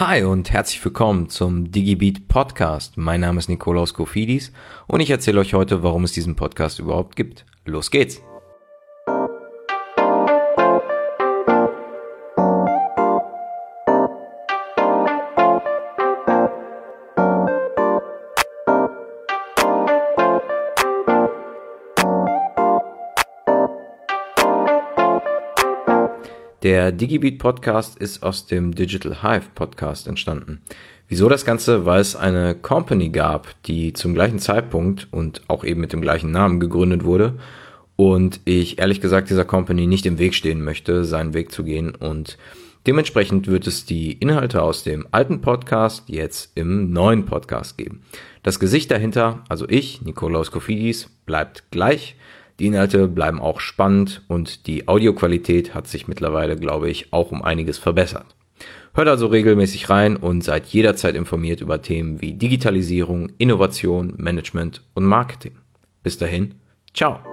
Hi und herzlich willkommen zum DigiBeat Podcast. Mein Name ist Nikolaus Kofidis und ich erzähle euch heute, warum es diesen Podcast überhaupt gibt. Los geht's! Der DigiBeat Podcast ist aus dem Digital Hive Podcast entstanden. Wieso das Ganze? Weil es eine Company gab, die zum gleichen Zeitpunkt und auch eben mit dem gleichen Namen gegründet wurde und ich ehrlich gesagt dieser Company nicht im Weg stehen möchte, seinen Weg zu gehen und dementsprechend wird es die Inhalte aus dem alten Podcast jetzt im neuen Podcast geben. Das Gesicht dahinter, also ich, Nikolaus Kofidis, bleibt gleich. Die Inhalte bleiben auch spannend und die Audioqualität hat sich mittlerweile, glaube ich, auch um einiges verbessert. Hört also regelmäßig rein und seid jederzeit informiert über Themen wie Digitalisierung, Innovation, Management und Marketing. Bis dahin, ciao.